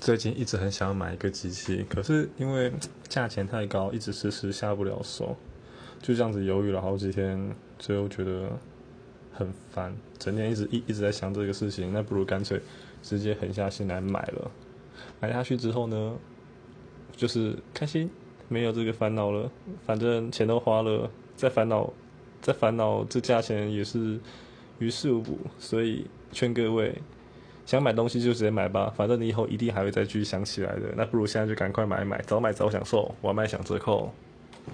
最近一直很想买一个机器，可是因为价钱太高，一直迟迟下不了手，就这样子犹豫了好几天，最后觉得很烦，整天一直一一直在想这个事情，那不如干脆直接狠下心来买了。买下去之后呢，就是开心，没有这个烦恼了，反正钱都花了，再烦恼，再烦恼这价钱也是于事无补，所以劝各位。想买东西就直接买吧，反正你以后一定还会再继续想起来的。那不如现在就赶快买买，早买早享受，晚买享折扣。